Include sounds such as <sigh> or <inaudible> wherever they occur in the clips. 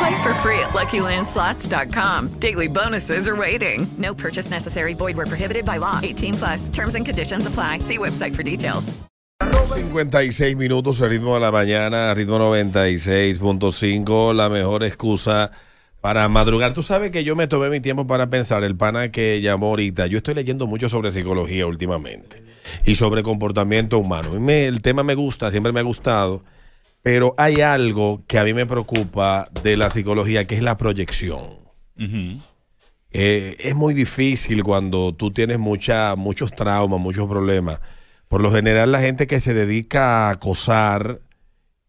Play for free at LuckyLandSlots.com. Daily bonuses are waiting. No purchase necessary. Void where prohibited by law. 18 plus. Terms and conditions apply. See website for details. 56 minutos, el ritmo de la mañana, ritmo 96.5, la mejor excusa para madrugar. Tú sabes que yo me tomé mi tiempo para pensar, el pana que llamó ahorita, yo estoy leyendo mucho sobre psicología últimamente y sobre comportamiento humano. Me- el tema me gusta, siempre me ha gustado, pero hay algo que a mí me preocupa de la psicología, que es la proyección. Eh, es muy difícil cuando tú tienes mucha, muchos traumas, muchos problemas. Por lo general, la gente que se dedica a acosar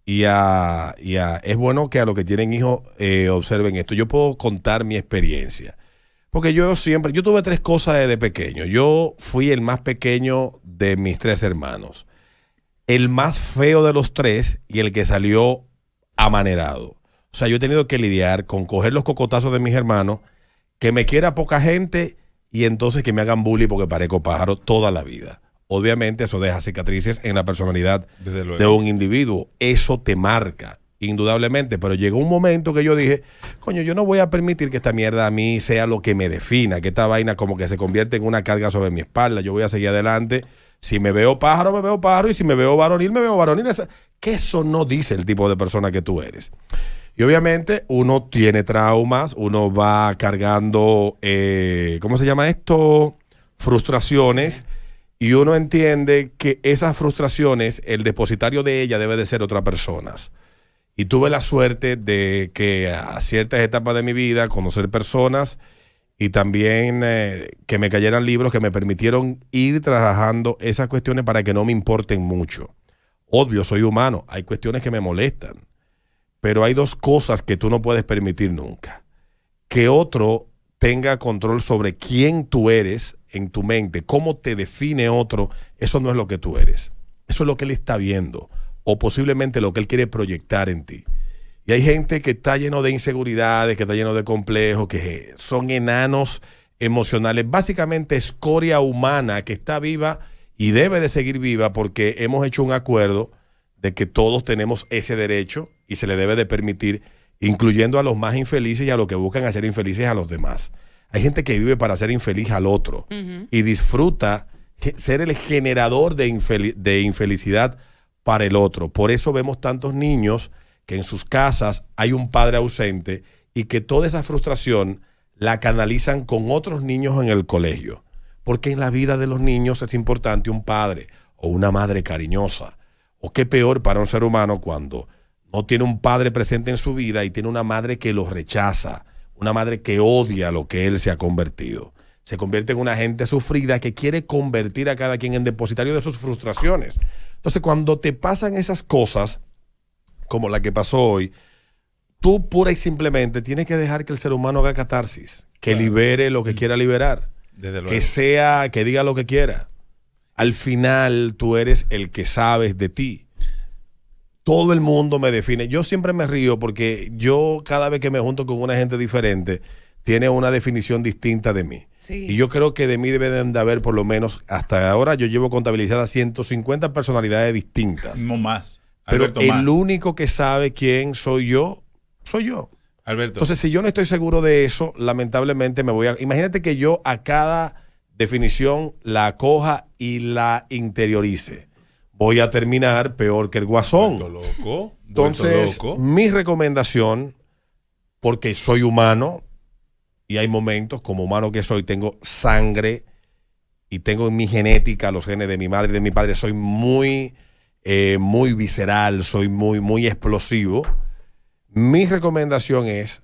y a, y a- es bueno que a los que tienen hijos eh, observen esto. Yo puedo contar mi experiencia. Porque yo siempre, yo tuve tres cosas desde pequeño. Yo fui el más pequeño de mis tres hermanos. El más feo de los tres y el que salió amanerado. O sea, yo he tenido que lidiar con coger los cocotazos de mis hermanos, que me quiera poca gente y entonces que me hagan bullying porque parezco pájaro toda la vida. Obviamente eso deja cicatrices en la personalidad Desde luego. de un individuo. Eso te marca, indudablemente. Pero llegó un momento que yo dije, coño, yo no voy a permitir que esta mierda a mí sea lo que me defina, que esta vaina como que se convierte en una carga sobre mi espalda. Yo voy a seguir adelante. Si me veo pájaro, me veo pájaro. Y si me veo varonil, me veo varonil. Que eso no dice el tipo de persona que tú eres. Y obviamente uno tiene traumas, uno va cargando, eh, ¿cómo se llama esto? Frustraciones. Y uno entiende que esas frustraciones, el depositario de ella debe de ser otra persona. Y tuve la suerte de que a ciertas etapas de mi vida conocer personas y también eh, que me cayeran libros que me permitieron ir trabajando esas cuestiones para que no me importen mucho. Obvio, soy humano, hay cuestiones que me molestan, pero hay dos cosas que tú no puedes permitir nunca. Que otro tenga control sobre quién tú eres en tu mente, cómo te define otro, eso no es lo que tú eres. Eso es lo que él está viendo o posiblemente lo que él quiere proyectar en ti. Y hay gente que está lleno de inseguridades, que está lleno de complejos, que son enanos emocionales, básicamente escoria humana que está viva y debe de seguir viva porque hemos hecho un acuerdo de que todos tenemos ese derecho y se le debe de permitir, incluyendo a los más infelices y a los que buscan hacer infelices a los demás. Hay gente que vive para ser infeliz al otro y disfruta ser el generador de, infeli- de infelicidad para el otro. Por eso vemos tantos niños que en sus casas hay un padre ausente y que toda esa frustración la canalizan con otros niños en el colegio. Porque en la vida de los niños es importante un padre o una madre cariñosa. O qué peor para un ser humano cuando no tiene un padre presente en su vida y tiene una madre que lo rechaza, una madre que odia lo que él se ha convertido. Se convierte en una gente sufrida que quiere convertir a cada quien en depositario de sus frustraciones. Entonces, cuando te pasan esas cosas, como la que pasó hoy, tú pura y simplemente tienes que dejar que el ser humano haga catarsis, que libere lo que quiera liberar, Desde luego. que sea, que diga lo que quiera. Al final tú eres el que sabes de ti. Todo el mundo me define. Yo siempre me río porque yo cada vez que me junto con una gente diferente, tiene una definición distinta de mí. Y yo creo que de mí deben de haber por lo menos, hasta ahora yo llevo contabilizadas 150 personalidades distintas. No más. Pero Alberto, el único que sabe quién soy yo, soy yo. Alberto. Entonces, si yo no estoy seguro de eso, lamentablemente me voy a... Imagínate que yo a cada definición la coja y la interiorice. Voy a terminar peor que el guasón. Vuelto loco. Entonces, loco. mi recomendación, porque soy humano y hay momentos como humano que soy, tengo sangre y tengo en mi genética los genes de mi madre y de mi padre, soy muy, eh, muy visceral, soy muy, muy explosivo. Mi recomendación es,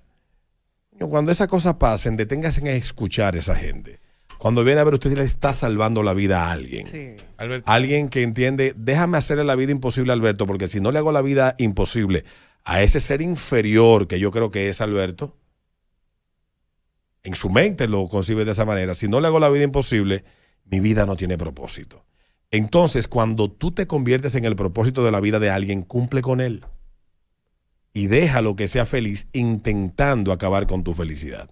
cuando esas cosas pasen, deténganse en escuchar a esa gente. Cuando viene a ver, usted le está salvando la vida a alguien. Alberto. Alguien que entiende, déjame hacerle la vida imposible a Alberto, porque si no le hago la vida imposible a ese ser inferior que yo creo que es Alberto, en su mente lo concibe de esa manera. Si no le hago la vida imposible, mi vida no tiene propósito. Entonces, cuando tú te conviertes en el propósito de la vida de alguien, cumple con él. Y déjalo que sea feliz intentando acabar con tu felicidad.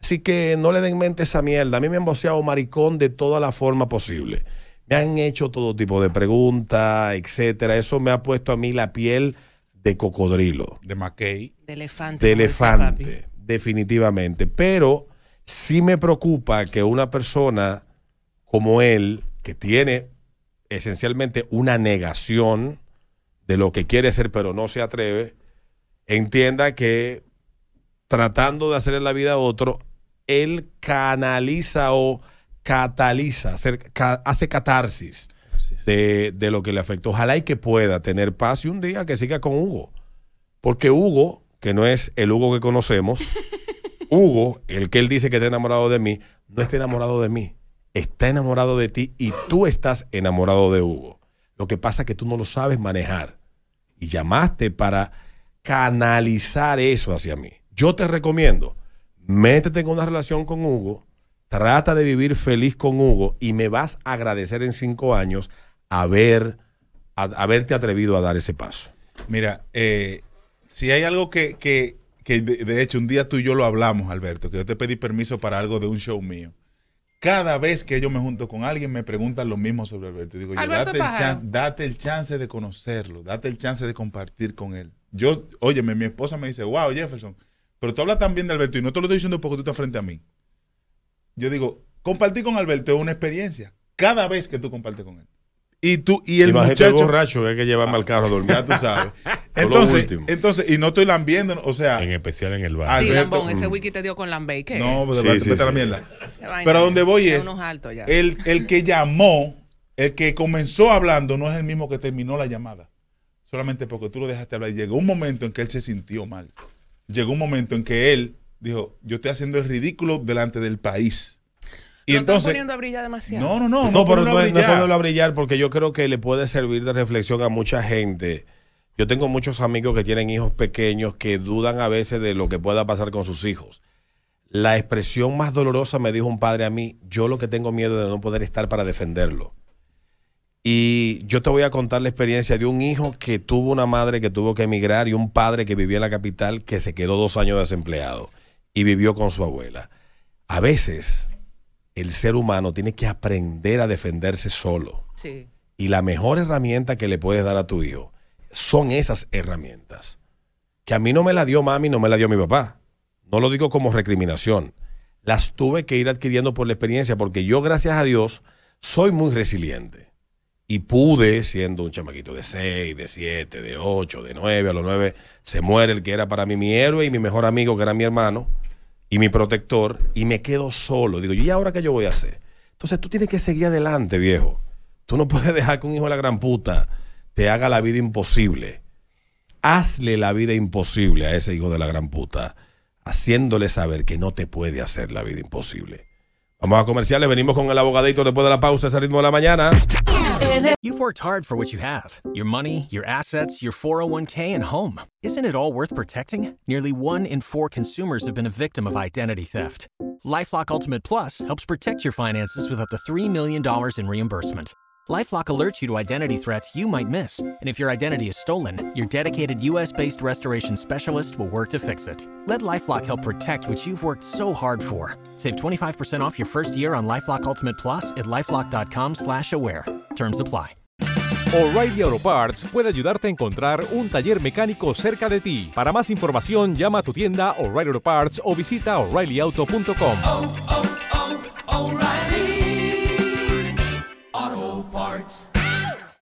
Así que no le den mente esa mierda. A mí me han boceado maricón de toda la forma posible. Me han hecho todo tipo de preguntas, etcétera. Eso me ha puesto a mí la piel de cocodrilo. De McKay. De elefante. De elefante, definitivamente. Pero sí me preocupa que una persona como él, que tiene esencialmente una negación de lo que quiere ser, pero no se atreve, entienda que tratando de hacerle la vida a otro, él canaliza o cataliza, hace catarsis de, de lo que le afectó. Ojalá y que pueda tener paz y un día que siga con Hugo. Porque Hugo, que no es el Hugo que conocemos, <laughs> Hugo, el que él dice que está enamorado de mí, no está enamorado de mí. Está enamorado de ti y tú estás enamorado de Hugo. Lo que pasa es que tú no lo sabes manejar. Y llamaste para canalizar eso hacia mí. Yo te recomiendo, métete en una relación con Hugo, trata de vivir feliz con Hugo y me vas a agradecer en cinco años haber, haberte atrevido a dar ese paso. Mira, eh, si hay algo que, que, que de hecho un día tú y yo lo hablamos, Alberto, que yo te pedí permiso para algo de un show mío. Cada vez que yo me junto con alguien me preguntan lo mismo sobre Alberto. Y digo, yo, Alberto date, el Pájaro. chan- date el chance de conocerlo, date el chance de compartir con él. Yo, óyeme, mi esposa me dice, wow, Jefferson, pero tú hablas tan bien de Alberto y no te lo estoy diciendo porque tú estás frente a mí. Yo digo, compartir con Alberto es una experiencia. Cada vez que tú compartes con él. Y tú, y el muchacho. borracho que hay que llevarme al carro a dormir. Ya tú sabes. <laughs> Entonces, último. entonces, y no estoy lambiendo, o sea. En especial en el bar. Sí, Alberto- Lambón, ese wiki te dio con Lambey. ¿Qué? No, pues, Sí, sí, a la sí. mierda. Pero a donde voy es. El, el que llamó, el que comenzó hablando, no es el mismo que terminó la llamada. Solamente porque tú lo dejaste hablar. Y llegó un momento en que él se sintió mal. Llegó un momento en que él dijo: Yo estoy haciendo el ridículo delante del país. Y están entonces. poniendo a brillar demasiado. No, no, no. No, pero no, es- no ponerlo a brillar porque yo creo que le puede servir de reflexión a mucha gente. Yo tengo muchos amigos que tienen hijos pequeños que dudan a veces de lo que pueda pasar con sus hijos. La expresión más dolorosa me dijo un padre a mí, yo lo que tengo miedo es de no poder estar para defenderlo. Y yo te voy a contar la experiencia de un hijo que tuvo una madre que tuvo que emigrar y un padre que vivía en la capital que se quedó dos años desempleado y vivió con su abuela. A veces el ser humano tiene que aprender a defenderse solo. Sí. Y la mejor herramienta que le puedes dar a tu hijo son esas herramientas. Que a mí no me la dio mami, no me la dio mi papá. No lo digo como recriminación. Las tuve que ir adquiriendo por la experiencia porque yo, gracias a Dios, soy muy resiliente. Y pude, siendo un chamaquito de 6, de 7, de 8, de 9, a los 9, se muere el que era para mí mi héroe y mi mejor amigo, que era mi hermano, y mi protector, y me quedo solo. Digo, ¿y ahora qué yo voy a hacer? Entonces tú tienes que seguir adelante, viejo. Tú no puedes dejar que un hijo de la gran puta te haga la vida imposible. Hazle la vida imposible a ese hijo de la gran puta, haciéndole saber que no te puede hacer la vida imposible. Vamos a comerciales, venimos con el abogadito después de la pausa, ese ritmo de la mañana. You've worked hard for what you have your money, your assets, your 401k, and home. Isn't it all worth protecting? Nearly one in four consumers have been a victim of identity theft. Lifelock Ultimate Plus helps protect your finances with up to $3 million in reimbursement. Lifelock alerts you to identity threats you might miss, and if your identity is stolen, your dedicated US-based restoration specialist will work to fix it. Let LifeLock help protect what you've worked so hard for. Save 25% off your first year on LifeLock Ultimate Plus at lifelock.com/aware. Terms apply. O'Reilly Auto Parts puede ayudarte a encontrar un taller mecánico cerca de ti. Para más información, llama a tu tienda O'Reilly Auto Parts o visita oreillyauto.com.